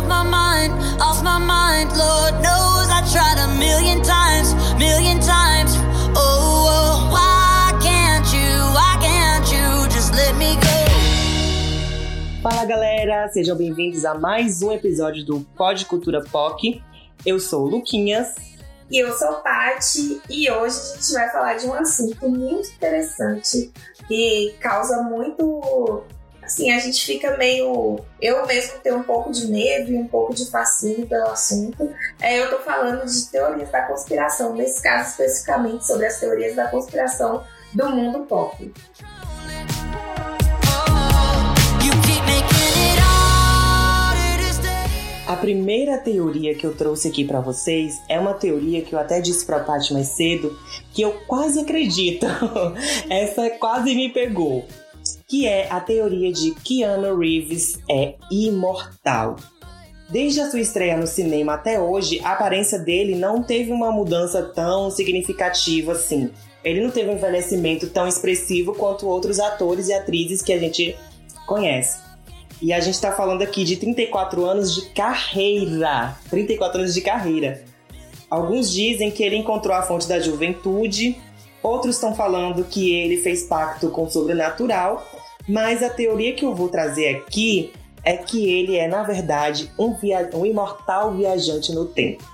off my mind, off my mind. Lord knows I tried a million times, million times. Oh, oh why can't you, why can't you just let me go? Fala galera, sejam bem-vindos a mais um episódio do Pod Cultura POC. Eu sou o Luquinhas. E eu sou Tati e hoje a gente vai falar de um assunto muito interessante que causa muito. Assim, a gente fica meio. Eu mesmo tenho um pouco de medo e um pouco de fascínio pelo assunto. É, eu tô falando de teorias da conspiração, nesse caso especificamente sobre as teorias da conspiração do mundo pop. A primeira teoria que eu trouxe aqui para vocês é uma teoria que eu até disse pra Paty mais cedo, que eu quase acredito. Essa quase me pegou. Que é a teoria de Keanu Reeves é imortal. Desde a sua estreia no cinema até hoje, a aparência dele não teve uma mudança tão significativa assim. Ele não teve um envelhecimento tão expressivo quanto outros atores e atrizes que a gente conhece. E a gente está falando aqui de 34 anos de carreira. 34 anos de carreira. Alguns dizem que ele encontrou a fonte da juventude, outros estão falando que ele fez pacto com o sobrenatural, mas a teoria que eu vou trazer aqui é que ele é, na verdade, um, via um imortal viajante no tempo.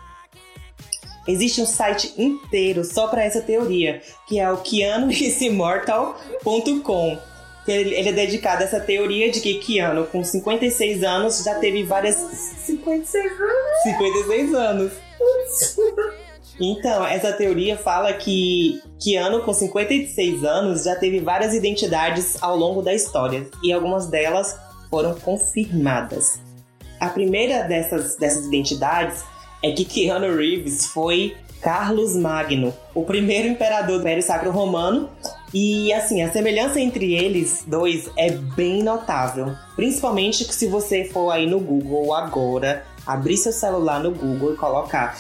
Existe um site inteiro só para essa teoria, que é o keanoisimortal.com ele, ele é dedicado a essa teoria de que Keanu, com 56 anos, já teve várias. 56 anos? 56 anos. Então, essa teoria fala que Keanu, com 56 anos, já teve várias identidades ao longo da história, e algumas delas foram confirmadas. A primeira dessas, dessas identidades é que Keanu Reeves foi Carlos Magno, o primeiro imperador do Império Sacro Romano. E assim, a semelhança entre eles dois é bem notável. Principalmente se você for aí no Google agora, abrir seu celular no Google e colocar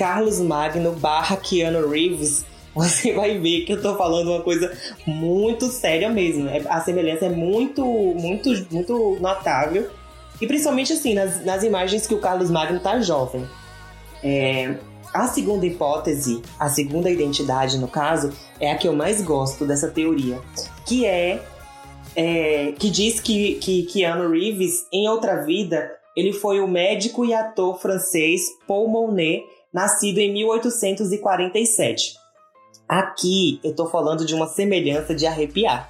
Carlos Magno barra Keanu Reeves, você vai ver que eu tô falando uma coisa muito séria mesmo. É, a semelhança é muito, muito, muito notável. E principalmente assim, nas, nas imagens que o Carlos Magno tá jovem. É, a segunda hipótese, a segunda identidade no caso, é a que eu mais gosto dessa teoria, que é, é que diz que, que Keanu Reeves, em outra vida, ele foi o médico e ator francês Paul Monet, nascido em 1847. Aqui eu tô falando de uma semelhança de arrepiar.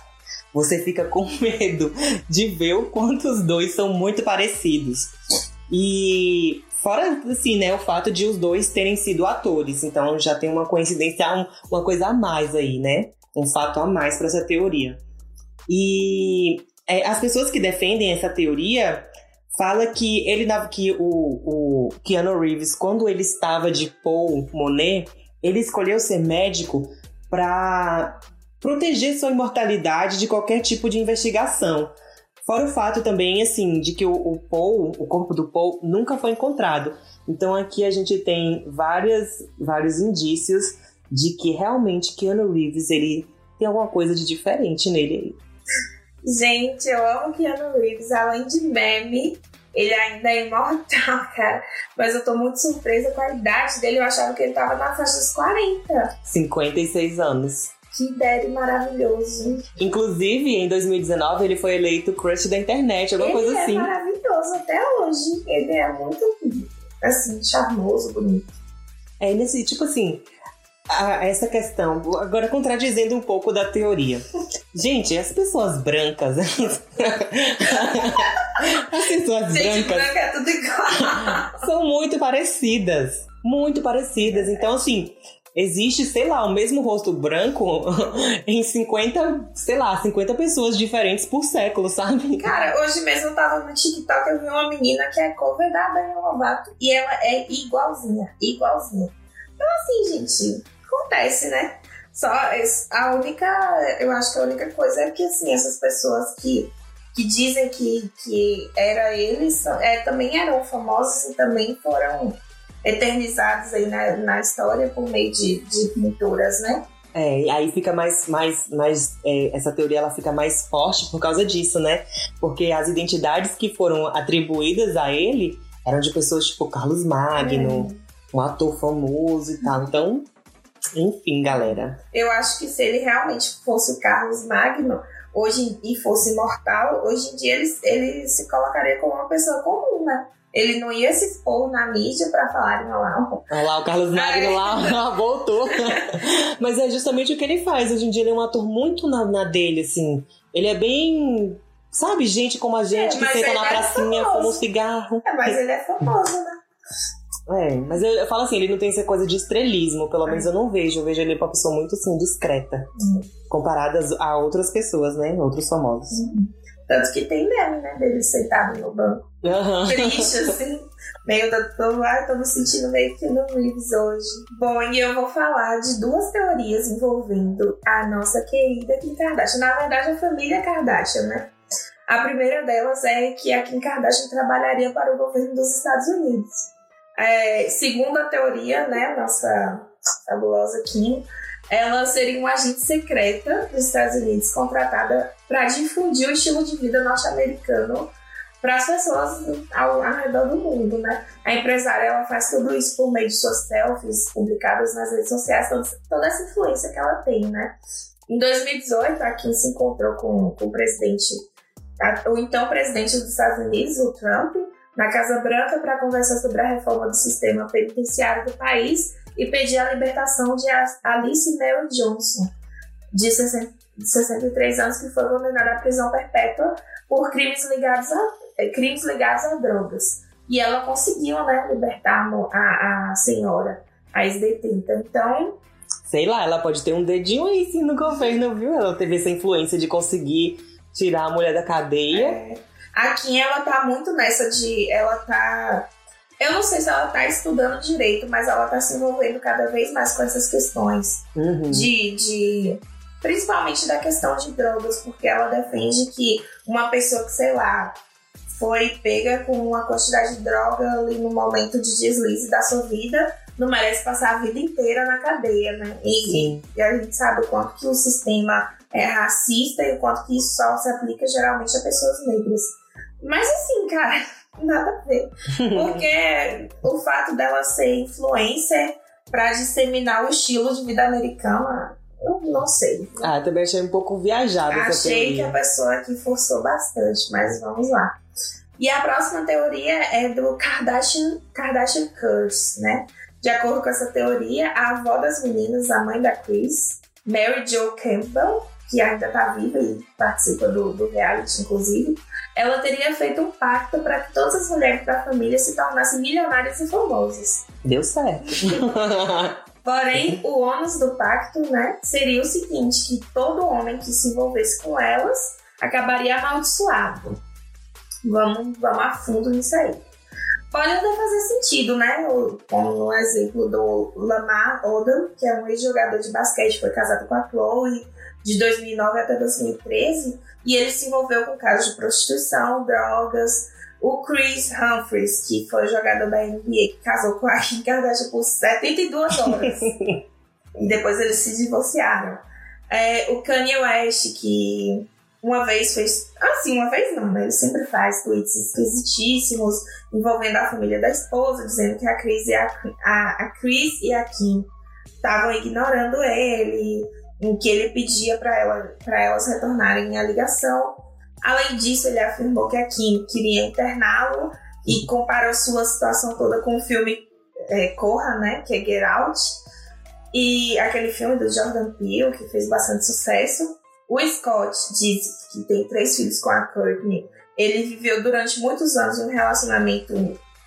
Você fica com medo de ver o quanto os dois são muito parecidos. E Fora, assim, né, o fato de os dois terem sido atores. Então já tem uma coincidência, uma coisa a mais aí, né? Um fato a mais para essa teoria. E é, as pessoas que defendem essa teoria fala que ele que o, o Keanu Reeves, quando ele estava de Paul Monet, ele escolheu ser médico para proteger sua imortalidade de qualquer tipo de investigação. Fora o fato também, assim, de que o, o Paul, o corpo do Paul, nunca foi encontrado. Então aqui a gente tem várias, vários indícios de que realmente Keanu Reeves, ele tem alguma coisa de diferente nele aí. Gente, eu amo Keanu Reeves, além de meme, ele ainda é imortal, cara. Mas eu tô muito surpresa com a idade dele. Eu achava que ele tava na faixa dos 40. 56 anos. Que Daddy maravilhoso. Inclusive, em 2019, ele foi eleito crush da internet, alguma ele coisa é assim. Ele é maravilhoso até hoje. Ele é muito, assim, charmoso, bonito. É, nesse, tipo assim, a, essa questão, agora contradizendo um pouco da teoria. Gente, as pessoas brancas. as pessoas Gente, brancas. branca é tudo igual. são muito parecidas. Muito parecidas. Então, assim, existe, sei lá, o mesmo rosto branco em 50, sei lá, 50 pessoas diferentes por século, sabe? Cara, hoje mesmo eu tava no TikTok, eu vi uma menina que é cover da Dani Lovato e ela é igualzinha, igualzinha. Então assim, gente, acontece, né? Só a única, eu acho que a única coisa é que assim, essas pessoas que que dizem que, que era eles, é, também eram famosos e também foram eternizados aí na, na história por meio de, de pinturas, né? É, e aí fica mais, mais, mais é, essa teoria ela fica mais forte por causa disso, né? Porque as identidades que foram atribuídas a ele eram de pessoas tipo Carlos Magno, É. um ator famoso e tal. Então, enfim, galera. Eu acho que se ele realmente fosse o Carlos Magno hoje e fosse imortal, hoje em dia ele, ele se colocaria como uma pessoa comum, né? Ele não ia se expor na mídia pra falarem lá. Olha lá, o Carlos Magno lá voltou. Mas é justamente o que ele faz. Hoje em dia ele é um ator muito na, na dele, assim. Ele é bem. Sabe, gente como a gente, É, que senta na é pracinha, famoso. fuma um cigarro. É, mas ele é famoso, né? É, mas eu, eu falo assim, ele não tem essa coisa de estrelismo, pelo É. menos eu não vejo. Eu vejo ele uma pessoa muito, assim, discreta. Uhum. Comparadas a outras pessoas, né? Outros famosos. Tanto que tem meme, né? Dele sentado no banco. Aham. Triste, assim. Meio da. Tô, tô me sentindo meio que no Reeves hoje. Bom, e eu vou falar de duas teorias envolvendo a nossa querida Kim Kardashian. Na verdade, a família Kardashian, né? A primeira delas é que a Kim Kardashian trabalharia para o governo dos Estados Unidos. É, segundo a teoria, né, nossa fabulosa Kim, ela seria uma agente secreta dos Estados Unidos contratada para difundir o estilo de vida norte-americano para as pessoas ao, ao redor do mundo, né? A empresária ela faz tudo isso por meio de suas selfies publicadas nas redes sociais, toda, toda essa influência que ela tem, né? Em 2018, a Kim se encontrou com, com o presidente, o então presidente dos Estados Unidos, o Trump, na Casa Branca para conversar sobre a reforma do sistema penitenciário do país e pedir a libertação de Alice Mary Johnson, de 60 de 63 anos, que foi condenada à prisão perpétua por crimes ligados a, eh, crimes ligados a drogas. E ela conseguiu, né, libertar a, a senhora, a ex-detenta. Então, Sei lá, ela pode ter um dedinho aí sim no governo, viu? Ela teve essa influência de conseguir tirar a mulher da cadeia. é, a Kim, ela tá muito nessa de... Ela tá... Eu não sei se ela tá estudando direito, mas ela tá se envolvendo cada vez mais com essas questões. Uhum. de, de principalmente da questão de drogas, porque ela defende que uma pessoa que, sei lá, foi pega com uma quantidade de droga ali no momento de deslize da sua vida, não merece passar a vida inteira na cadeia, né? E, Sim. e a gente sabe o quanto que o sistema é racista e o quanto que isso só se aplica geralmente a pessoas negras. Mas assim, cara, nada a ver. Porque o fato dela ser influencer para disseminar o estilo de vida americana, eu não sei. Ah, também achei um pouco viajada essa Achei que a pessoa aqui forçou bastante, mas vamos lá. E a próxima teoria é do Kardashian, Kardashian Curse, né? De acordo com essa teoria, a avó das meninas, a mãe da Chris, Mary Jo Campbell, que ainda tá viva e participa do, do reality, inclusive, ela teria feito um pacto para que todas as mulheres da família se tornassem milionárias e famosas. Deu certo. Porém, o ônus do pacto, né, seria o seguinte, que todo homem que se envolvesse com elas acabaria amaldiçoado. Vamos, vamos a fundo nisso aí. Pode até fazer sentido, né? Como no exemplo do Lamar Odom, que é um ex-jogador de basquete, foi casado com a Chloe de 2009 até 2013, e ele se envolveu com casos de prostituição, drogas. O Chris Humphries, que foi jogador da NBA, que casou com a Kim Kardashian por 72 horas. e depois eles se divorciaram. É, o Kanye West, que uma vez fez. Assim, uma vez não, né? Ele sempre faz tweets esquisitíssimos envolvendo a família da esposa, dizendo que a Chris e a, a, a, Chris e a Kim estavam ignorando ele, em que ele pedia para ela, pra elas retornarem a ligação. Além disso, ele afirmou que a Kim queria interná-lo e comparou sua situação toda com o filme é, Corra, né? Que é Get Out. E aquele filme do Jordan Peele, que fez bastante sucesso. O Scott diz que tem três filhos com a Courtney. Ele viveu durante muitos anos um relacionamento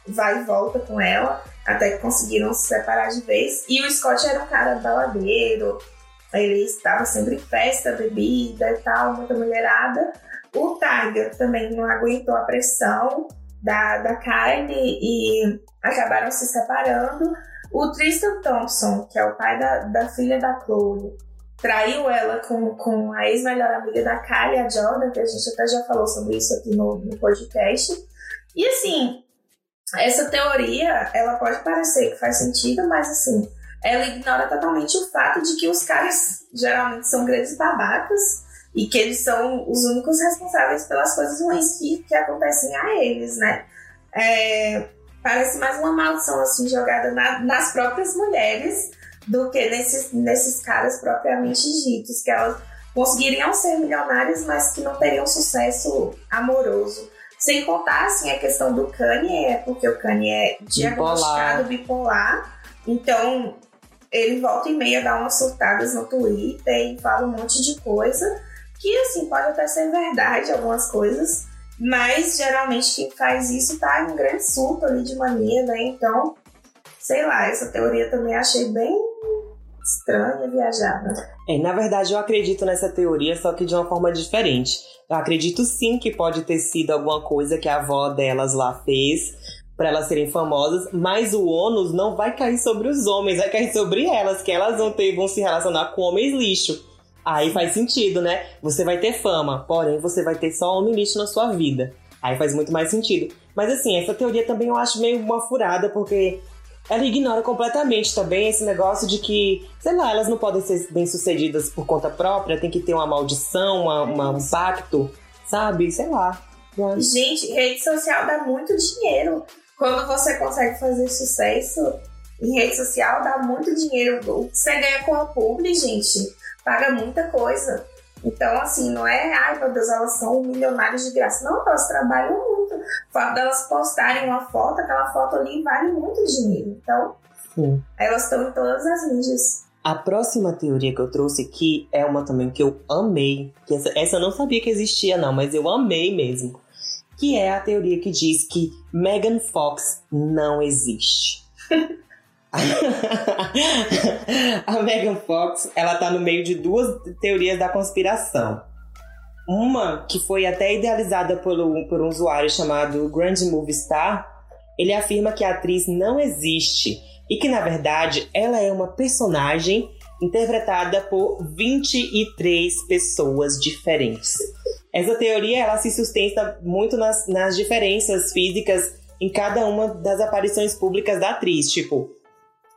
vai e volta com ela, até que conseguiram se separar de vez. E o Scott era um cara baladeiro, ele estava sempre em festa, bebida e tal, muita mulherada. O Tiger também não aguentou a pressão da, da Kylie e acabaram se separando. O Tristan Thompson, que é o pai da, da filha da Chloe, traiu ela com, com a ex-melhor amiga da Kylie, a Jordan, que a gente até já falou sobre isso aqui no, no podcast. E assim, essa teoria, ela pode parecer que faz sentido, mas assim, ela ignora totalmente o fato de que os caras geralmente são grandes babacas e que eles são os únicos responsáveis pelas coisas ruins que, que acontecem a eles, né? É, parece mais uma maldição assim jogada na, nas próprias mulheres do que nesses, nesses caras propriamente ditos, que elas conseguiriam ser milionárias, mas que não teriam sucesso amoroso. Sem contar, assim, a questão do Kanye, é porque o Kanye é diagnosticado bipolar. Então, ele volta e meia dá umas surtadas no Twitter e fala um monte de coisa. Que, assim, pode até ser verdade algumas coisas. Mas, geralmente, quem faz isso tá em um grande surto ali de mania, né? Então, sei lá, essa teoria também achei bem estranha, viajada. É, na verdade, eu acredito nessa teoria, só que de uma forma diferente. Eu acredito sim que pode ter sido alguma coisa que a avó delas lá fez para elas serem famosas, mas o ônus não vai cair sobre os homens, vai cair sobre elas, que elas vão ter vão se relacionar com homens lixo. Aí faz sentido, né? Você vai ter fama, porém você vai ter só homem lixo na sua vida. Aí faz muito mais sentido. Mas assim, essa teoria também eu acho meio uma furada, porque ela ignora completamente também esse negócio de que, sei lá, elas não podem ser bem-sucedidas por conta própria, tem que ter uma maldição, uma, uma, um pacto, sabe? Sei lá. Gente, rede social dá muito dinheiro. Quando você consegue fazer sucesso em rede social, dá muito dinheiro. Você ganha com a publi, gente. Paga muita coisa. Então, assim, não é, ai meu Deus, elas são milionárias de graça. Não, elas trabalham muito. O fato delas postarem uma foto, aquela foto ali vale muito dinheiro. Então, Sim. elas estão em todas as mídias. A próxima teoria que eu trouxe aqui é uma também que eu amei. Que essa, essa eu não sabia que existia, não, mas eu amei mesmo. Que é a teoria que diz que Megan Fox não existe. a Megan Fox, ela tá no meio de duas teorias da conspiração. Uma que foi até idealizada por um, por um usuário chamado Grand Movie Star, ele afirma que a atriz não existe e que na verdade ela é uma personagem interpretada por 23 pessoas diferentes. Essa teoria ela se sustenta muito nas, nas diferenças físicas em cada uma das aparições públicas da atriz, tipo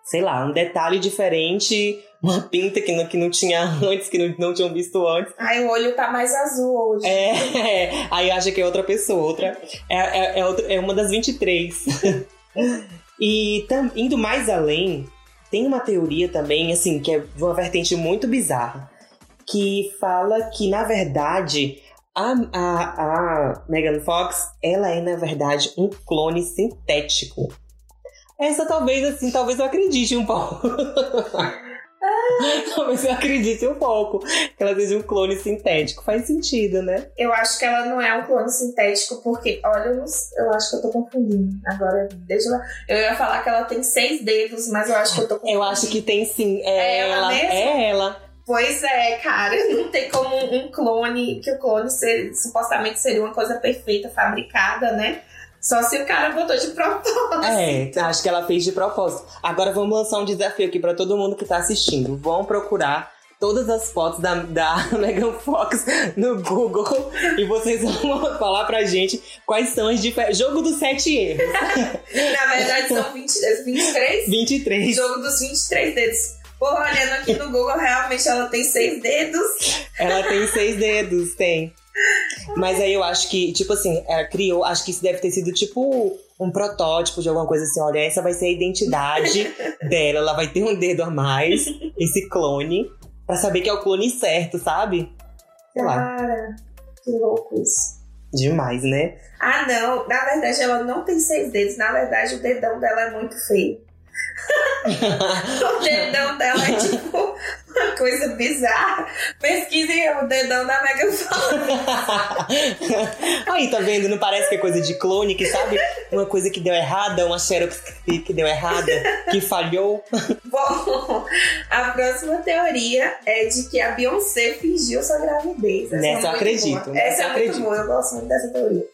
sei lá, um detalhe diferente, uma pinta que não, que não tinha antes, que não, não tinham visto antes. Aí o olho tá mais azul hoje. É, é aí acha que é outra pessoa, outra. É, é, é, outra, é uma das 23. e tam, indo mais além, tem uma teoria também, assim, que é uma vertente muito bizarra, que fala que, na verdade, a, a, a Megan Fox, ela é, na verdade, um clone sintético essa talvez, assim, talvez eu acredite um pouco. Talvez eu acredite um pouco que ela seja um clone sintético. Faz sentido, né? Eu acho que ela não é um clone sintético, porque, olha, eu, eu acho que eu tô confundindo. Agora, deixa eu. Eu ia falar que ela tem seis dedos, mas eu acho que eu tô confundindo. Eu acho que tem sim. É, é ela, ela mesmo? É ela. Pois é, cara, não tem como um clone, que o clone ser, supostamente seria uma coisa perfeita, fabricada, né? Só se o cara botou de propósito. É, acho que ela fez de propósito. Agora vamos lançar um desafio aqui para todo mundo que tá assistindo. Vão procurar todas as fotos da, da Megan Fox no Google e vocês vão falar pra gente quais são as diferenças. Jogo dos sete erros. Na verdade, são 20, 23? 23. Jogo dos 23 dedos. Porra, olhando aqui no Google, realmente ela tem seis dedos. Ela tem seis dedos, tem. Mas aí eu acho que, tipo assim, ela criou, acho que isso deve ter sido tipo um protótipo de alguma coisa assim, olha, essa vai ser a identidade dela, ela vai ter um dedo a mais, esse clone, para saber que é o clone certo, sabe? Sei lá. Cara, que louco isso. Demais, né? Ah, não. Na verdade, ela não tem seis dedos. Na verdade, o dedão dela é muito feio. o dedão dela é tipo uma coisa bizarra. Pesquisem o dedão da Megan Fox. Aí, tá vendo? Não parece que é coisa de clone, que sabe? Uma coisa que deu errada, uma xerox que deu errada, que falhou. Bom, a próxima teoria é de que a Beyoncé fingiu sua gravidez. Essa Nessa é eu acredito. Boa. Essa é acredito. muito boa, eu gosto muito dessa teoria.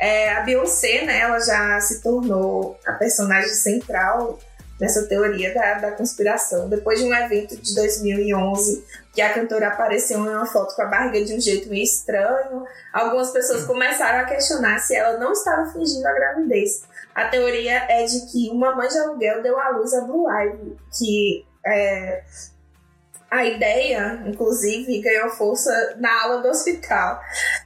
É, a Beyoncé, né, ela já se tornou a personagem central nessa teoria da, da conspiração. Depois de um evento de 2011, que a cantora apareceu em uma foto com a barriga de um jeito meio estranho, algumas pessoas começaram a questionar se ela não estava fingindo a gravidez. A teoria é de que uma mãe de aluguel deu à luz a Blue Ivy, que é, a ideia, inclusive, ganhou força na aula do hospital.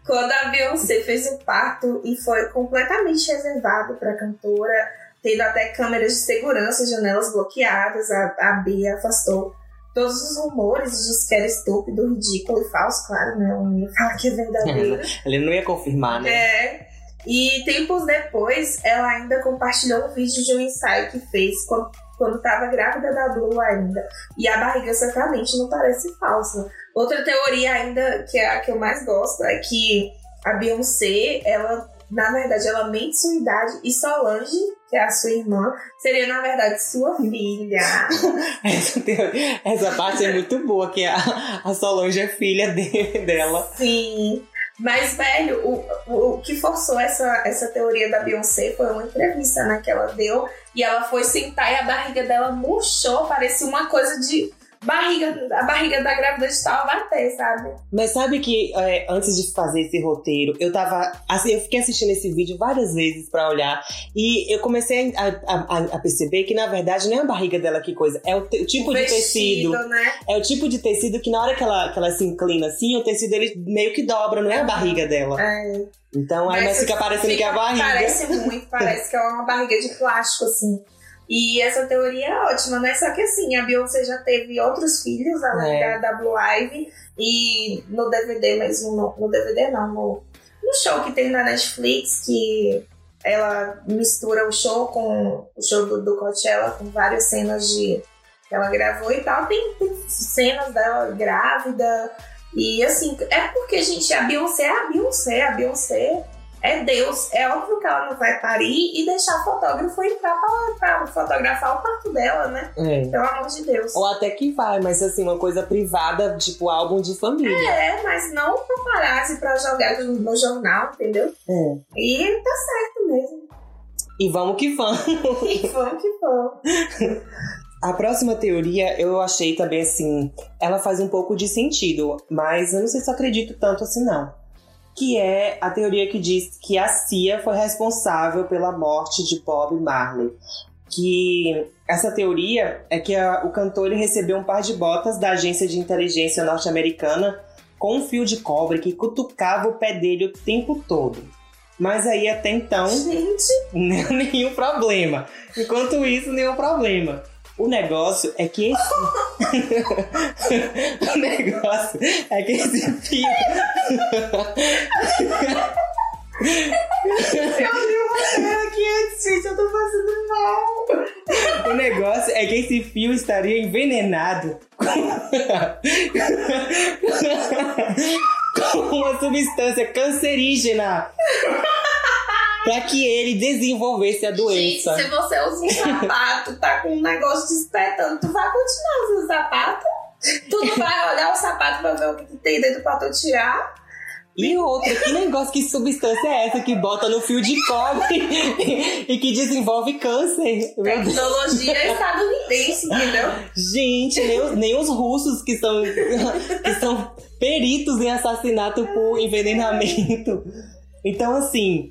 Quando a Beyoncé fez o parto e foi completamente reservado para a cantora, tendo até câmeras de segurança, janelas bloqueadas. A, a Bia afastou todos os rumores de que era estúpido, ridículo e falso, claro, né? Eu não ia falar que é verdadeiro. Ele não ia confirmar, né? É. E tempos depois, ela ainda compartilhou um vídeo de um ensaio que fez quando, quando tava grávida da Blue ainda. E a barriga certamente não parece falsa. Outra teoria ainda, que é a que eu mais gosto, é que a Beyoncé, ela, na verdade, ela mente sua idade e Solange, que é a sua irmã, seria, na verdade, sua filha. Essa, essa parte é muito boa, que a, a Solange é filha de- dela. Sim. Mas, velho, o, o, o que forçou essa, essa teoria da Beyoncé foi uma entrevista né, que ela deu. E ela foi sentar e a barriga dela murchou, parecia uma coisa de barriga, a barriga da grávida de tal bater, sabe? Mas sabe que é, antes de fazer esse roteiro, eu tava. Assim, eu fiquei assistindo esse vídeo várias vezes pra olhar. E eu comecei a, a- a- perceber que, na verdade, não é a barriga dela que coisa, é o, te- o tipo O de vestido, tecido. né? É o tipo de tecido que na hora que ela, que ela se inclina assim, o tecido ele meio que dobra, não é a barriga dela. É. Então aí mas fica parecendo que é a barriga. Parece muito, parece que é uma barriga de plástico, assim. E essa teoria é ótima, né? Só que assim, a Beyoncé já teve outros filhos, além É. da, da Blue Ivy. E no DVD mesmo, no, no DVD não, no, no show que tem na Netflix, que ela mistura o show com o show do, do Coachella com várias cenas de que ela gravou e tal. Tem, tem cenas dela grávida. E assim, é porque, gente, a Beyoncé é a Beyoncé, a Beyoncé é Deus. É óbvio que ela não vai parir e deixar fotógrafo entrar pra, pra fotografar o parto dela, né? É. Pelo amor de Deus. Ou até que vai, mas assim, uma coisa privada, tipo álbum de família. É, mas não paparazzi pra jogar no, no jornal, entendeu? É. E tá certo mesmo. E vamos que vamos. E vamos que vamos. A próxima teoria eu achei também assim, ela faz um pouco de sentido, mas eu não sei se eu acredito tanto assim não. Que é a teoria que diz que a CIA foi responsável pela morte de Bob Marley. Que essa teoria é que a- o cantor ele recebeu um par de botas da agência de inteligência norte-americana com um fio de cobre que cutucava o pé dele o tempo todo. Mas aí até então Gente, nenhum problema. Enquanto isso, nenhum problema. O negócio é que esse. o negócio é que esse fio. eu li o roteiro aqui antes, gente, eu tô fazendo mal. O negócio é que esse fio estaria envenenado com uma substância cancerígena para que ele desenvolvesse a Gente, doença. se você usa um sapato, tá com um negócio te espetando, tu vai continuar usando sapato? Tu não vai olhar o sapato pra ver o que tem dentro pra tu tirar? E outra, que negócio, que substância é essa que bota no fio de cobre e que desenvolve câncer? Tecnologia estadunidense, entendeu? Gente, nem os, nem os russos que são, que são peritos em assassinato por envenenamento. Então, assim,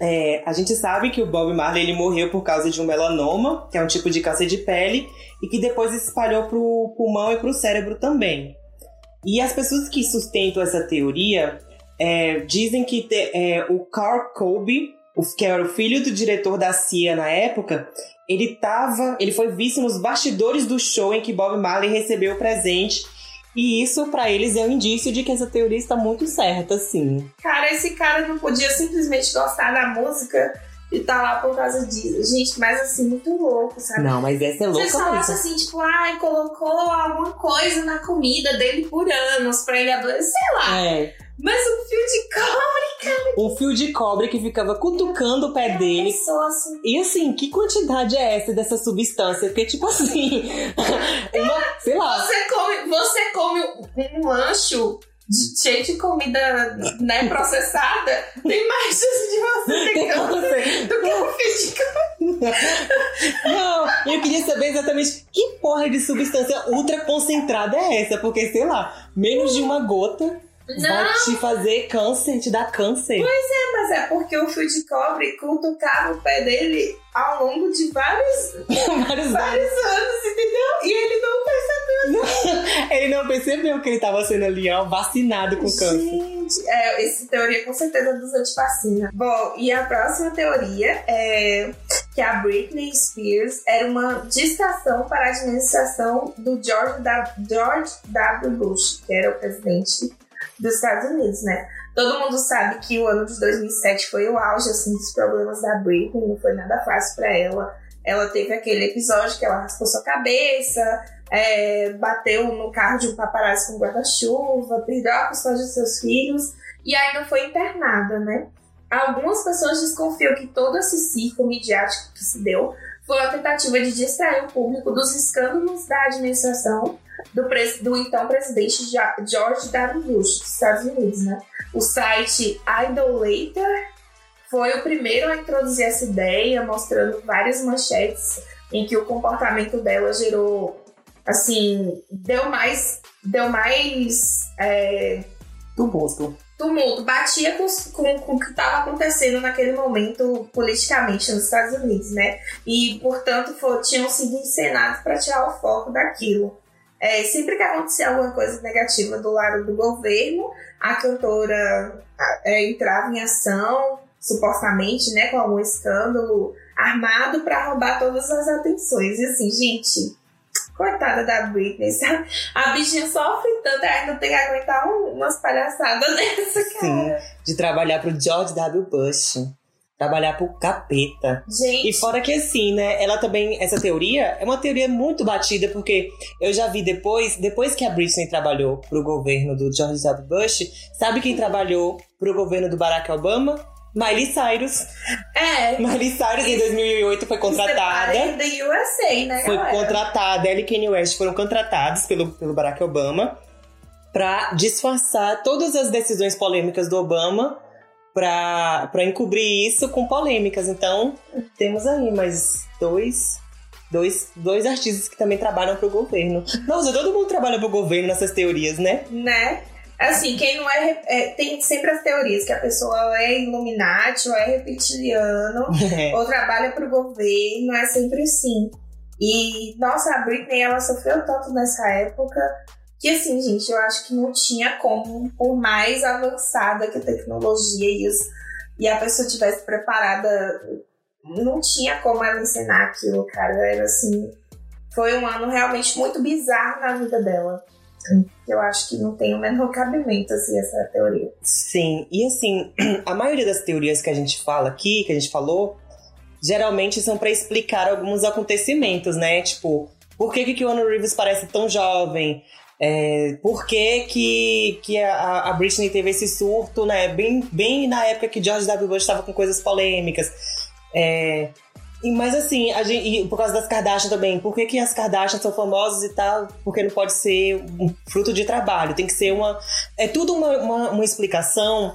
é, a gente sabe que o Bob Marley ele morreu por causa de um melanoma, que é um tipo de câncer de pele, e que depois se espalhou pro pulmão e pro cérebro também. E as pessoas que sustentam essa teoria é, dizem que te- é, o Carl Colby, o- que era o filho do diretor da CIA na época, ele tava, ele foi visto nos bastidores do show em que Bob Marley recebeu o presente. E isso pra eles é um indício de que essa teoria está muito certa, sim. Cara, esse cara não podia simplesmente gostar da música e tá lá por causa disso. Gente, mas assim, muito louco, sabe? Não, mas essa é louca eles falassem assim, tipo, ai, colocou alguma coisa na comida dele por anos pra ele adoecer, sei lá. É, Mas um fio de cobre, um fio de cobre que ficava cutucando o pé dele. pessoa assim. E assim, que quantidade é essa dessa substância? Porque, tipo assim, uma, sei lá, Você come, você come um, lancho de- cheio de comida né, processada, tem mais chance de você ter câncer. do que um fio de cobre. Não, eu queria saber exatamente que porra de substância ultra concentrada é essa, porque sei lá, menos de uma gota vai te fazer câncer, te dar câncer. Mas é porque o fio de cobre cutucava o pé dele ao longo de vários, Vários anos. vários anos, entendeu? E ele não Ele não percebeu que ele tava sendo ali, ó, vacinado com câncer. Gente, é, essa teoria com certeza é dos antivacina. Bom, e a próxima teoria é que a Britney Spears era uma distração para a administração do George W. George w. Bush, que era o presidente dos Estados Unidos, né? Todo mundo sabe que o ano de 2007 foi o auge assim, dos problemas da Britney, não foi nada fácil para ela. Ela teve aquele episódio que ela raspou sua cabeça, é, bateu no carro de um paparazzi com guarda-chuva, perdeu a custódia de seus filhos e ainda foi internada, né? Algumas pessoas desconfiam que todo esse circo midiático que se deu foi uma tentativa de distrair o público dos escândalos da administração do, do então presidente George W. Bush dos Estados Unidos, né? O site Idolater foi o primeiro a introduzir essa ideia, mostrando várias manchetes em que o comportamento dela gerou, assim, deu mais, deu mais é, tumulto tumulto, batia com, com, com o que estava acontecendo naquele momento politicamente nos Estados Unidos, né? E, portanto, for, tinham sido encenados para tirar o foco daquilo. É, sempre que acontecia alguma coisa negativa do lado do governo, a cantora é, entrava em ação, supostamente, né, com algum escândalo armado para roubar todas as atenções. E assim, gente, Coitada da Britney, sabe? A bichinha sofre tanto, ainda tem que aguentar umas palhaçadas dessa, cara. Sim, de trabalhar pro George W. Bush. Trabalhar pro capeta. Gente. E fora que assim, né? Ela também, essa teoria é uma teoria muito batida, porque eu já vi depois, depois que a Britney trabalhou pro governo do George W. Bush, sabe quem trabalhou pro governo do Barack Obama? Miley Cyrus. É. Miley Cyrus em 2008 foi contratada. da USA, né, Foi galera? contratada. Ela e Kanye West foram contratados pelo, pelo Barack Obama para disfarçar todas as decisões polêmicas do Obama para encobrir isso com polêmicas. Então, temos aí mais dois dois, dois artistas que também trabalham pro governo. Nossa, todo mundo trabalha pro governo nessas teorias, né? Né? Assim, quem não é, é, Tem sempre as teorias que a pessoa é Illuminati, ou é reptiliano, ou trabalha pro governo, é sempre assim. E, nossa, a Britney, ela sofreu tanto nessa época que, assim, gente, eu acho que não tinha como, por mais avançada que a tecnologia e, os, e a pessoa tivesse preparada, não tinha como ela ensinar aquilo, cara. Era assim. Foi um ano realmente muito bizarro na vida dela. Eu acho que não tem o menor cabimento, assim, essa teoria. Sim, e assim, a maioria das teorias que a gente fala aqui, que a gente falou, geralmente são para explicar alguns acontecimentos, né? Tipo, por que que Keanu Reeves parece tão jovem? É, por que, que, que a, a Britney teve esse surto, né? Bem, bem na época que George W. Bush estava com coisas polêmicas. É, mas assim, a gente, por causa das Kardashian também, por que, que as Kardashian são famosas e tal? Porque não pode ser um fruto de trabalho, tem que ser uma. É tudo uma, uma, uma explicação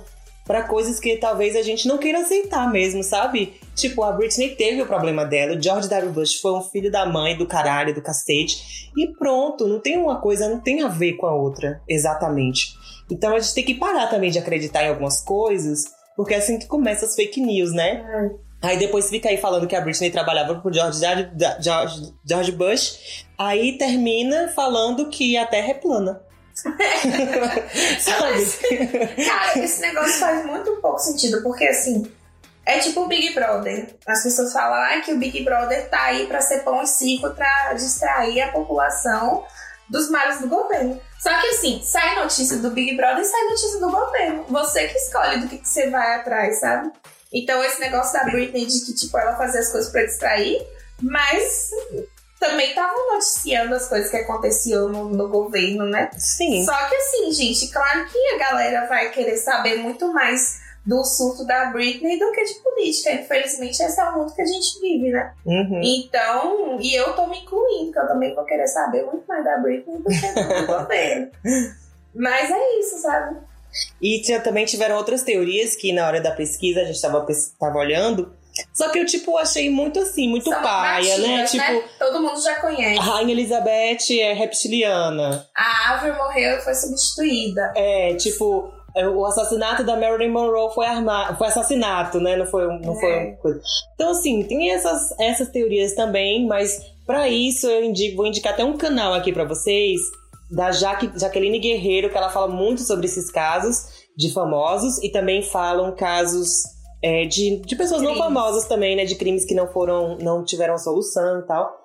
para coisas que talvez a gente não queira aceitar mesmo, sabe? Tipo, a Britney teve o problema dela, o George W. Bush foi um filho da mãe, do caralho, do cacete, e pronto, não tem uma coisa, não tem a ver com a outra, exatamente. Então a gente tem que parar também de acreditar em algumas coisas, porque é assim que começa as fake news, né? É. Aí depois fica aí falando que a Britney trabalhava pro George, George, George Bush. Aí termina falando que a Terra é plana. Sabe? Cara, esse negócio faz muito pouco sentido, porque assim, é tipo o Big Brother. As pessoas falam ah, que o Big Brother tá aí pra ser pão e circo pra distrair a população dos males do governo. Só que assim, sai notícia do Big Brother e sai notícia do governo. Você que escolhe do que, que você vai atrás, sabe? Então esse negócio da Britney de que, tipo, ela fazia as coisas pra distrair, mas também estavam noticiando as coisas que aconteciam no, no, governo, né? Sim. Só que assim, gente, claro que a galera vai querer saber muito mais do surto da Britney do que de política. Infelizmente, esse é o mundo que a gente vive, né? Uhum. Então, e eu tô me incluindo, que eu também vou querer saber muito mais da Britney do que do governo. Mas é isso, sabe? E também tiveram outras teorias que na hora da pesquisa a gente tava, tava olhando. Só que eu, tipo, achei muito assim, muito São paia, né? batidas, Tipo, Todo mundo já conhece. a Rainha Elizabeth é reptiliana. A árvore morreu e foi substituída. É, tipo, é, o assassinato da Marilyn Monroe foi armado, foi assassinato, né? Não foi, não É. foi uma coisa. Então, assim, tem essas, essas teorias também, mas pra isso eu indico, vou indicar até um canal aqui pra vocês da Jaque, Jaqueline Guerreiro, que ela fala muito sobre esses casos de famosos e também falam casos é, de, de pessoas não Crimes. famosas também, né? De crimes que não foram, não tiveram solução e tal.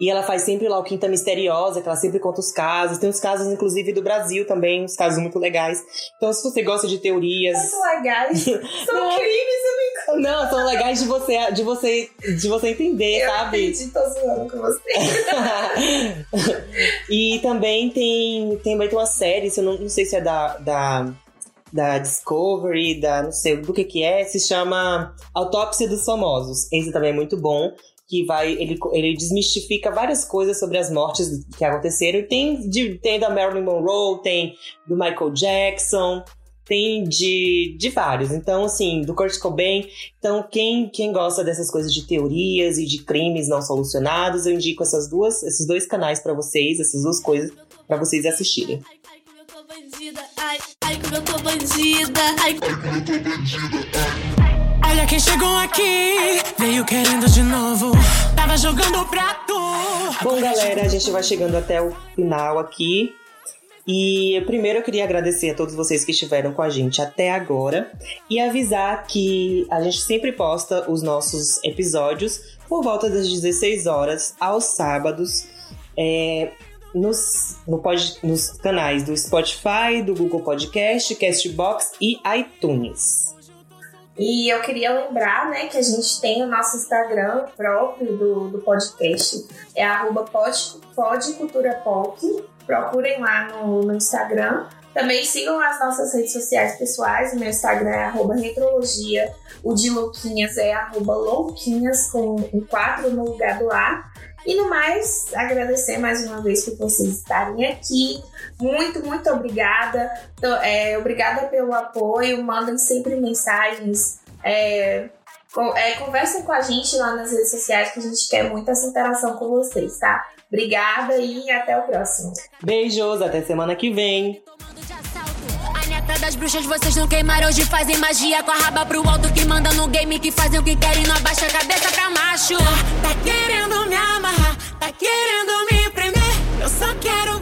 E ela faz sempre lá o Quinta Misteriosa, que ela sempre conta os casos. Tem uns casos, inclusive, do Brasil também, uns casos muito legais. Então, se você gosta de teorias. Muito legais. São Não. crimes, amigo. Não, são legais de você, de você, de você entender, Eu sabe? entendi, tô zoando com você. e também tem, tem ter uma série, se eu não, não sei se é da, da, da Discovery, da não sei do que que é, se chama Autópsia dos Famosos. Esse também é muito bom, que vai ele, ele desmistifica várias coisas sobre as mortes que aconteceram. Tem, de, tem da Marilyn Monroe, tem do Michael Jackson, tem de, de vários. Então, assim, do Kurt Cobain. Então, quem, quem gosta dessas coisas de teorias e de crimes não solucionados, eu indico essas duas, esses dois canais pra vocês, essas duas coisas pra vocês assistirem. Ai, como eu tô bandida, ai, ai, como eu tô bandida, ai, Olha quem chegou aqui, veio querendo de novo. Tava jogando prato. Bom, galera, a gente vai chegando até o final aqui. E primeiro eu queria agradecer a todos vocês que estiveram com a gente até agora e avisar que a gente sempre posta os nossos episódios por volta das 16 horas aos sábados é, nos, no pod- nos canais do Spotify, do Google Podcast, Castbox e iTunes. E eu queria lembrar, né, que a gente tem o nosso Instagram próprio do, do podcast. É arroba pod, podculturapop. Procurem lá no, no Instagram. Também sigam as nossas redes sociais pessoais. O meu Instagram é arroba retrologia. O de Louquinhas é arroba louquinhas com um 4 no lugar do A. E no mais, agradecer mais uma vez por vocês estarem aqui. Muito, muito obrigada. É, obrigada pelo apoio. Mandem sempre mensagens. É, é, conversem com a gente lá nas redes sociais que a gente quer muito essa interação com vocês, tá? Obrigada e até o próximo. Beijos, até semana que vem! De assalto. A neta das bruxas, vocês não queimaram hoje, fazem magia com a raba pro alto que manda no game, que fazem o que querem, não abaixa a cabeça pra macho. Tá querendo me amarrar, tá querendo me prender. Eu só quero